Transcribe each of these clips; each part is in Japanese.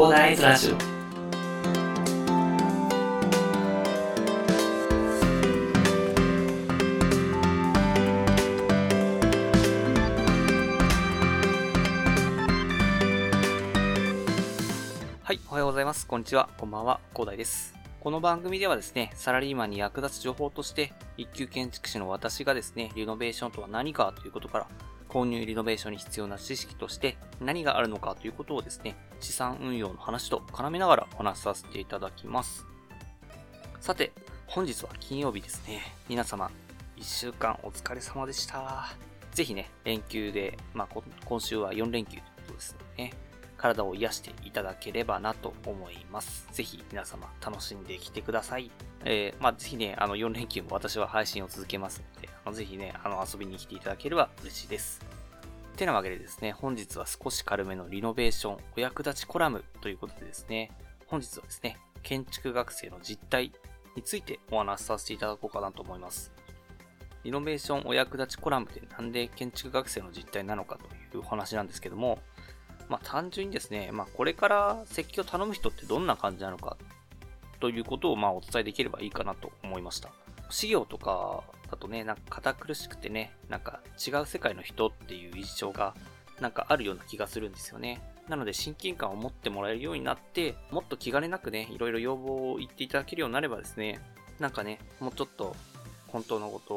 広大ズラジオはい、おはようございます。こんにちは。こんばんは。広大です。この番組ではですね、サラリーマンに役立つ情報として、一級建築士の私がですね、リノベーションとは何かということから、購入リノベーションに必要な知識として何があるのかということをですね、資産運用の話と絡めながらお話しさせていただきます。さて、本日は金曜日ですね。皆様、一週間お疲れ様でした。ぜひね、連休で、まあ、今週は4連休ということですね、体を癒していただければなと思います。ぜひ皆様楽しんできてください。えー、まあ、ぜひね、あの4連休も私は配信を続けます、ぜひね、あの遊びに来ていただければ嬉しいです。てなわけでですね、本日は少し軽めのリノベーションお役立ちコラムということでですね、本日はですね、建築学生の実態についてお話しさせていただこうかなと思います。リノベーションお役立ちコラムってなんで建築学生の実態なのかというお話なんですけども、まあ単純にですね、まあこれから設計を頼む人ってどんな感じなのかということをまあお伝えできればいいかなと思いました。資料とかだとね、なんか堅苦しくてね、なんか違う世界の人っていう印象がなんかあるような気がするんですよね。なので親近感を持ってもらえるようになって、もっと気兼ねなくね、いろいろ要望を言っていただけるようになればですね、なんかね、もうちょっと本当のこと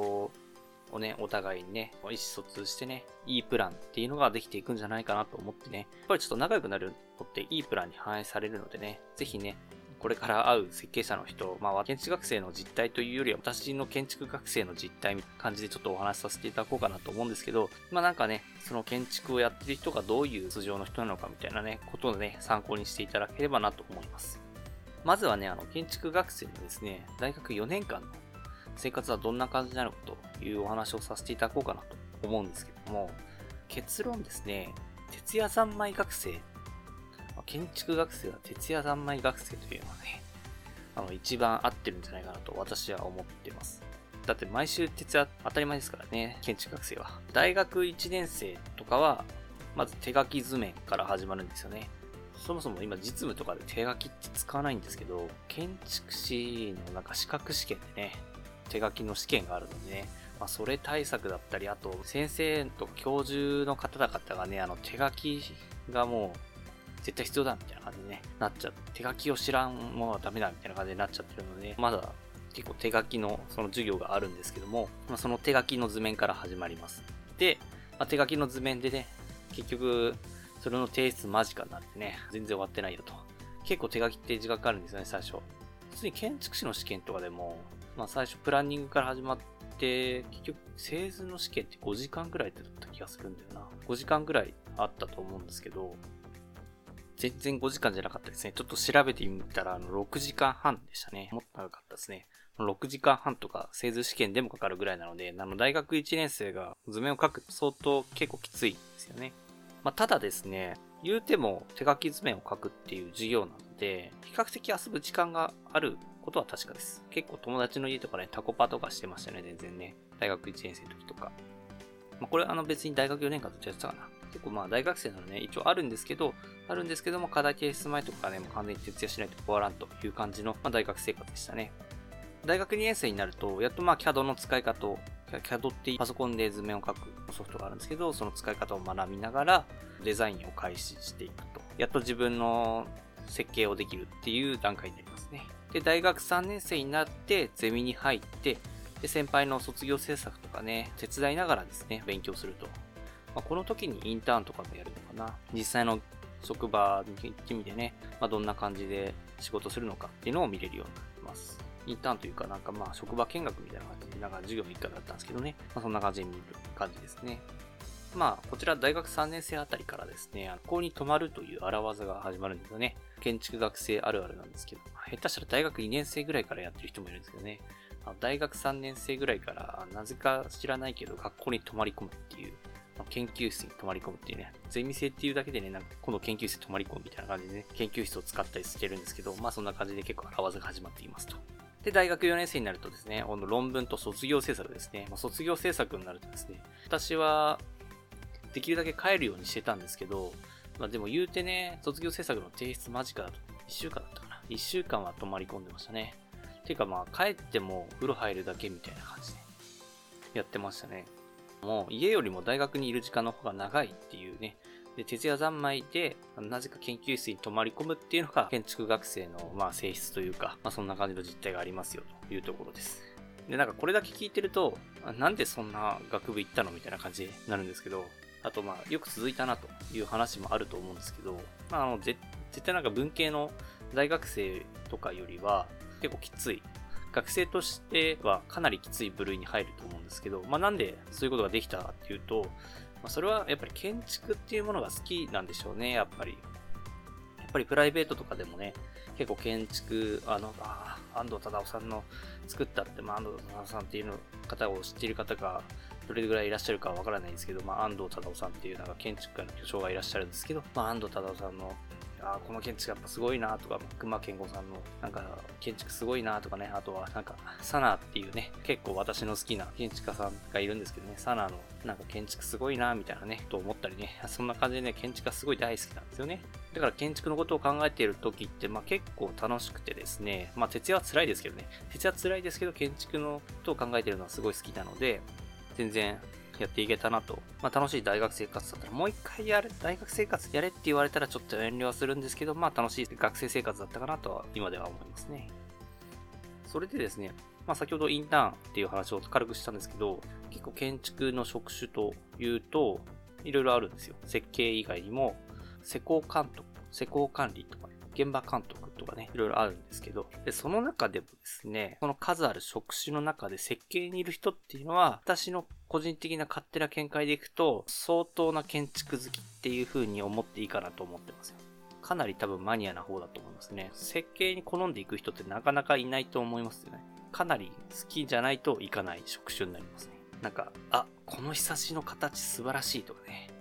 をね、お互いにね、意思疎通してね、いいプランっていうのができていくんじゃないかなと思ってね、やっぱりちょっと仲良くなるのっていいプランに反映されるのでね、ぜひね、これから会う設計者の人、まあ、建築学生の実態というよりは、私の建築学生の実態みたいな感じでちょっとお話しさせていただこうかなと思うんですけど、まあなんかね、その建築をやってる人がどういう素性の人なのかみたいなね、ことをね、参考にしていただければなと思います。まずはね、あの、建築学生のですね、大学4年間の生活はどんな感じなのかというお話をさせていただこうかなと思うんですけども、結論ですね、徹夜三昧学生、建築学生は徹夜三昧学生というのはね、あの、一番合ってるんじゃないかなと私は思ってます。だって毎週徹夜当たり前ですからね、建築学生は。大学1年生とかは、まず手書き図面から始まるんですよね。そもそも今実務とかで手書きって使わないんですけど、建築士のなんか資格試験でね、手書きの試験があるのでね、まあ、それ対策だったり、あと先生と教授の方々がね、あの手書きがもう絶対必要だみたいな感じに、ね、なっちゃう。手書きを知らんものはダメだみたいな感じになっちゃってるので、まだ結構手書きのその授業があるんですけども、まあ、その手書きの図面から始まります。で、まあ、手書きの図面でね、結局、それの提出間近になってね、全然終わってないよと。結構手書きって時間かかるんですよね、最初。普通に建築士の試験とかでも、まあ最初プランニングから始まって、結局製図の試験って5時間ぐらいだった気がするんだよな。5時間ぐらいあったと思うんですけど、全然5時間じゃなかったですね。ちょっと調べてみたら、あの、6時間半でしたね。もっと長かったですね。6時間半とか製図試験でもかかるぐらいなので、あの、大学1年生が図面を書く相当結構きついんですよね。まあ、ただですね、言うても手書き図面を書くっていう授業なので、比較的遊ぶ時間があることは確かです。結構友達の家とかね、タコパとかしてましたね、全然ね。大学1年生の時とか。まあ、これあの別に大学4年間ずっとやってたかな。結構まあ大学生なのね、一応あるんですけど、あるんですけども、課題提出前とかね、もう完全に徹夜しないと終わらんという感じの、まあ、大学生活でしたね。大学2年生になると、やっとまあ CAD の使い方を、CAD ってパソコンで図面を描くソフトがあるんですけど、その使い方を学びながら、デザインを開始していくと。やっと自分の設計をできるっていう段階になりますね。で、大学3年生になって、ゼミに入って、で、先輩の卒業制作とかね、手伝いながらですね、勉強すると。まあ、この時にインターンとかもやるのかな。実際の職場に行ってみてね、まあ、どんな感じで仕事するのかっていうのを見れるようになってます。インターンというかなんかまあ職場見学みたいな感じで、なんか授業の一環だったんですけどね。まあ、そんな感じで見る感じですね。まあ、こちら大学3年生あたりからですね、ここに泊まるという荒技が始まるんですよね。建築学生あるあるなんですけど、下手したら大学2年生ぐらいからやってる人もいるんですけどね。大学3年生ぐらいから、なぜか知らないけど、学校に泊まり込むっていう、研究室に泊まり込むっていうね、ゼミ生っていうだけでね、なんかこの研究室に泊まり込むみたいな感じでね、研究室を使ったりしてるんですけど、まあそんな感じで結構荒技が始まっていますと。で、大学4年生になるとですね、この論文と卒業制作ですね。まあ、卒業制作になるとですね、私は、できるだけ帰るようにしてたんですけど、まあでも言うてね、卒業制作の提出間近だと、1週間だったかな。1週間は泊まり込んでましたね。ていうかまあ帰っても風呂入るだけみたいな感じでやってましたね。も家よりも大学にいる時間の方が長いっていうね。で、徹夜三昧で、なぜか研究室に泊まり込むっていうのが建築学生のまあ性質というか、まあそんな感じの実態がありますよというところです。で、なんかこれだけ聞いてると、なんでそんな学部行ったのみたいな感じになるんですけど、あとまあよく続いたなという話もあると思うんですけど、まああの、絶対なんか文系の大学生とかよりは結構きつい学生としてはかなりきつい部類に入ると思うんですけど、まあ、なんでそういうことができたかっていうと、まあ、それはやっぱり建築っていうものが好きなんでしょうね、やっぱり。やっぱりプライベートとかでもね、結構建築、あの、あ安藤忠夫さんの作ったって、まあ、安藤忠夫さんっていうの方を知っている方がどれぐらいいらっしゃるかわからないんですけど、まあ、安藤忠夫さんっていうなんか建築家の巨匠がいらっしゃるんですけど、まあ、安藤忠夫さんのあこの建築やっぱすごいなとか、熊健吾さんのなんか建築すごいなとかね、あとはなんかサナーっていうね、結構私の好きな建築家さんがいるんですけどね、サナーのなんか建築すごいなみたいなね、と思ったりね、そんな感じでね、建築がすごい大好きなんですよね。だから建築のことを考えている時って、まあ結構楽しくてですね、まあ徹夜は辛いですけどね、徹夜は辛いですけど建築のことを考えているのはすごい好きなので、全然やっていけたなと。まあ楽しい大学生活だったら、もう一回やれ、大学生活やれって言われたらちょっと遠慮はするんですけど、まあ楽しい学生生活だったかなとは今では思いますね。それでですね、まあ先ほどインターンっていう話を軽くしたんですけど、結構建築の職種というと、いろいろあるんですよ。設計以外にも、施工監督、施工管理とか、現場監督とかね、いろいろあるんですけど、で、その中でもですね、この数ある職種の中で設計にいる人っていうのは、私の個人的な勝手な見解でいくと、相当な建築好きっていう風に思っていいかなと思ってますよ。かなり多分マニアな方だと思いますね。設計に好んでいく人ってなかなかいないと思いますよね。かなり好きじゃないといかない職種になりますね。なんか、あ、このひさしの形素晴らしいとかね。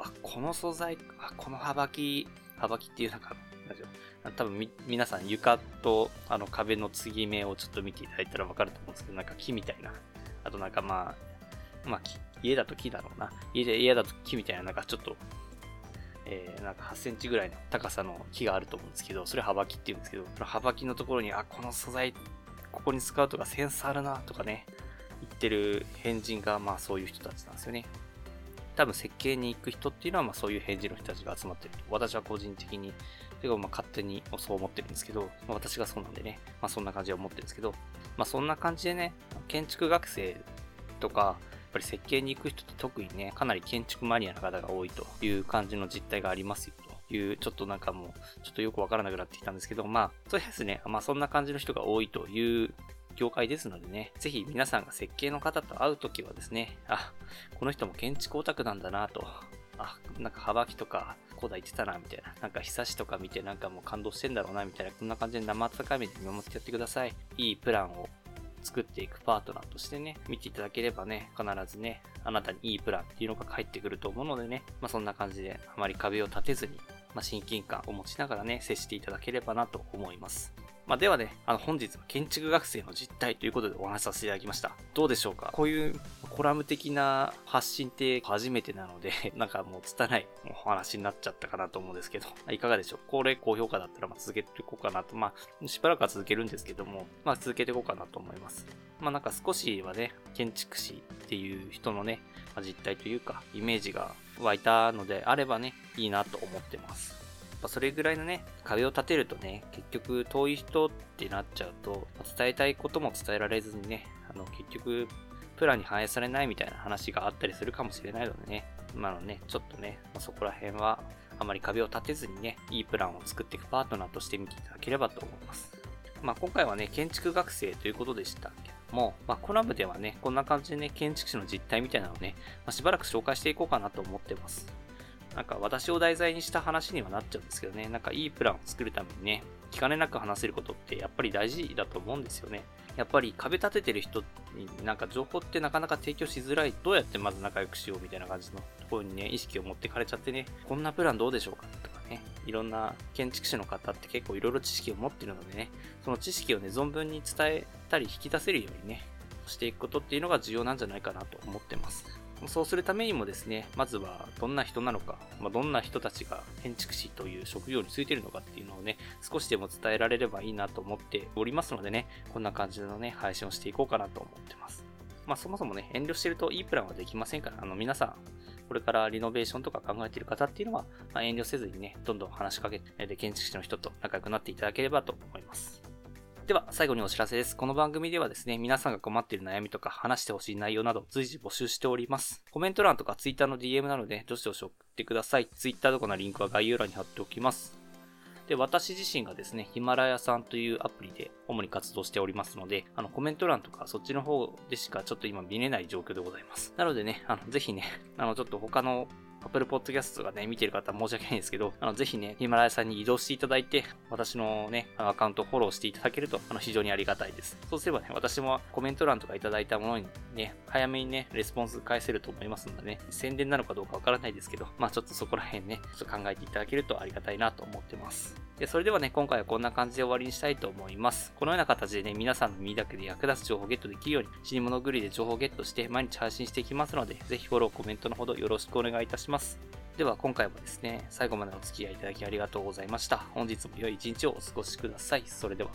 あ、この素材、あ、この幅木、幅木っていうなんか、多分み皆さん床とあの壁の継ぎ目をちょっと見ていただいたらわかると思うんですけど、なんか木みたいな。あとなんかまあ、まあ家だと木だろうな。家で、家だと木みたいな、なんかちょっと、えー、なんか8センチぐらいの高さの木があると思うんですけど、それ幅木って言うんですけど、その幅木のところに、あ、この素材、ここに使うとかセンスあるなとかね、言ってる変人がまあそういう人たちなんですよね。多分設計に行く人っていうのはまあそういう返事の人たちが集まってると。私は個人的に、てかまあ勝手にそう思ってるんですけど、まあ、私がそうなんでね、まあそんな感じで思ってるんですけど、まあそんな感じでね、建築学生とか、ぱり設計に行く人って特にね、かなり建築マニアな方が多いという感じの実態がありますよという、ちょっとなんかもう、ちょっとよくわからなくなってきたんですけど、まあ、とりあえずね、まあそんな感じの人が多いという業界ですのでね、ぜひ皆さんが設計の方と会うときはですね、あ、この人も建築オタクなんだなと、あ、なんか幅木とか、こうだ言ってたな、みたいな。なんか、久しとか見てなんかもう感動してんだろうな、みたいな。こんな感じで生温かい目で見守ってやってください。いいプランを作っていくパートナーとしてね、見ていただければね、必ずね、あなたにいいプランっていうのが返ってくると思うのでね、まあそんな感じであまり壁を立てずに、まあ親近感を持ちながらね、接していただければなと思います。まあ、ではね、あの本日は建築学生の実態ということでお話しさせていただきました。どうでしょうか？こういうコラム的な発信って初めてなので、なんかもう拙いお話になっちゃったかなと思うんですけど、いかがでしょう？これ高評価だったらま続けていこうかなと。まあ、しばらくは続けるんですけども、まあ続けていこうかなと思います。まあなんか少しはね、建築士っていう人のね、まあ、実態というか、イメージが湧いたのであればね、いいなと思ってます。ぱそれぐらいのね、壁を立てるとね、結局遠い人ってなっちゃうと、伝えたいことも伝えられずにね、あの、結局、プランに反映されないみたいな話があったりするかもしれないのでね、まあのね、ちょっとね、ま、そこら辺は、あまり壁を立てずにね、いいプランを作っていくパートナーとして見ていただければと思います。まあ今回はね、建築学生ということでしたけども、まあコラムではね、こんな感じでね、建築士の実態みたいなのをね、まあ、しばらく紹介していこうかなと思ってます。なんか私を題材にした話にはなっちゃうんですけどね、なんかいいプランを作るためにね、気兼ねなく話せることってやっぱり大事だと思うんですよね。やっぱり壁立ててる人になんか情報ってなかなか提供しづらい。どうやってまず仲良くしようみたいな感じのところにね、意識を持ってかれちゃってね、こんなプランどうでしょうかとかね、いろんな建築士の方って結構いろいろ知識を持ってるのでね、その知識をね、存分に伝えたり引き出せるようにね、していくことっていうのが重要なんじゃないかなと思ってます。そうするためにもですね、まずはどんな人なのか、まあ、どんな人たちが建築士という職業についているのかっていうのをね、少しでも伝えられればいいなと思っておりますのでね、こんな感じのね、配信をしていこうかなと思ってます。まあそもそもね、遠慮してるといいプランはできませんから、あの皆さん、これからリノベーションとか考えている方っていうのは、まあ、遠慮せずにね、どんどん話しかけて、で、建築士の人と仲良くなっていただければと思います。では、最後にお知らせです。この番組ではですね、皆さんが困っている悩みとか話してほしい内容など随時募集しております。コメント欄とか Twitter の DM なので、どしどし送ってください。Twitter とかのリンクは概要欄に貼っておきます。で、私自身がですね、ヒマラヤさんというアプリで主に活動しておりますので、あの、コメント欄とかそっちの方でしかちょっと今見れない状況でございます。なのでね、あの、ぜひね、あの、ちょっと他の Apple Podcast とかね、見てる方申し訳ないんですけど、あの、ぜひね、ヒマラヤさんに移動していただいて、私のね、アカウントをフォローしていただけると、あの、非常にありがたいです。そうすればね、私もコメント欄とかいただいたものにね、早めにね、レスポンス返せると思いますのでね、宣伝なのかどうかわからないですけど、まあちょっとそこら辺ね、ちょっと考えていただけるとありがたいなと思ってます。で、それではね、今回はこんな感じで終わりにしたいと思います。このような形でね、皆さんの耳だけで役立つ情報をゲットできるように、死に物狂いで情報をゲットして毎日配信していきますので、ぜひフォロー、コメントのほどよろしくお願いいたします。では今回もですね、最後までお付き合いいただきありがとうございました。本日も良い一日をお過ごしください。それでは。